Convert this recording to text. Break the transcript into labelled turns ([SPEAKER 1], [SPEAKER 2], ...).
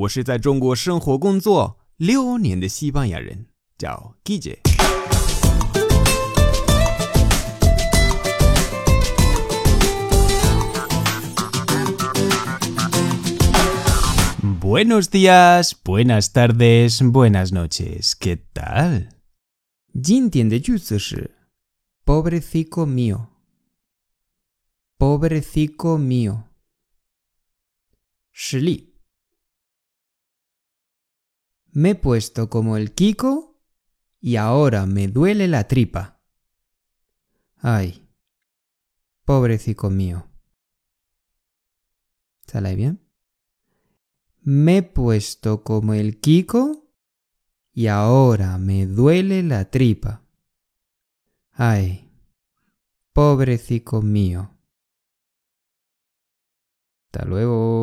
[SPEAKER 1] 我是在中国生活工作六年的西班牙人，叫 Guille。Buenos días, buenas tardes, buenas noches. ¿Qué tal?
[SPEAKER 2] 今天的句子是 Pobrecito mío. Pobrecito mío. 实例 Me he puesto como el Kiko y ahora me duele la tripa. Ay, pobrecito mío. ¿Sale bien? Me he puesto como el Kiko y ahora me duele la tripa. Ay, pobrecito mío. Hasta luego.